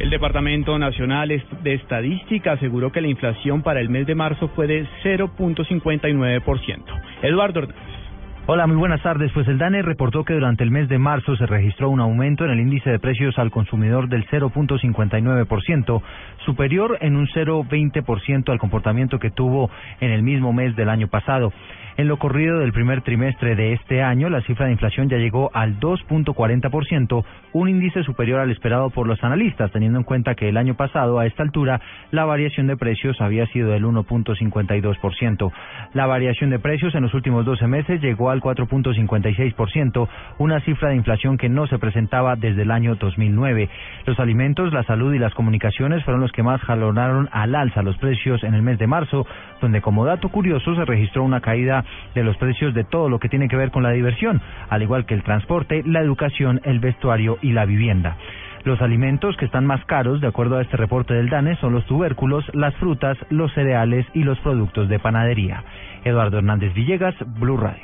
El Departamento Nacional de Estadística aseguró que la inflación para el mes de marzo fue de 0.59%. Eduardo Hernández. Hola, muy buenas tardes. Pues el DANE reportó que durante el mes de marzo se registró un aumento en el índice de precios al consumidor del 0.59%, superior en un 0.20% al comportamiento que tuvo en el mismo mes del año pasado. En lo corrido del primer trimestre de este año, la cifra de inflación ya llegó al 2.40%, un índice superior al esperado por los analistas, teniendo en cuenta que el año pasado, a esta altura, la variación de precios había sido del 1.52%. La variación de precios en los últimos 12 meses llegó al 4.56%, una cifra de inflación que no se presentaba desde el año 2009. Los alimentos, la salud y las comunicaciones fueron los que más jalonaron al alza los precios en el mes de marzo, donde como dato curioso se registró una caída de los precios de todo lo que tiene que ver con la diversión, al igual que el transporte, la educación, el vestuario y la vivienda. Los alimentos que están más caros, de acuerdo a este reporte del DANE, son los tubérculos, las frutas, los cereales y los productos de panadería. Eduardo Hernández Villegas, Blue Radio.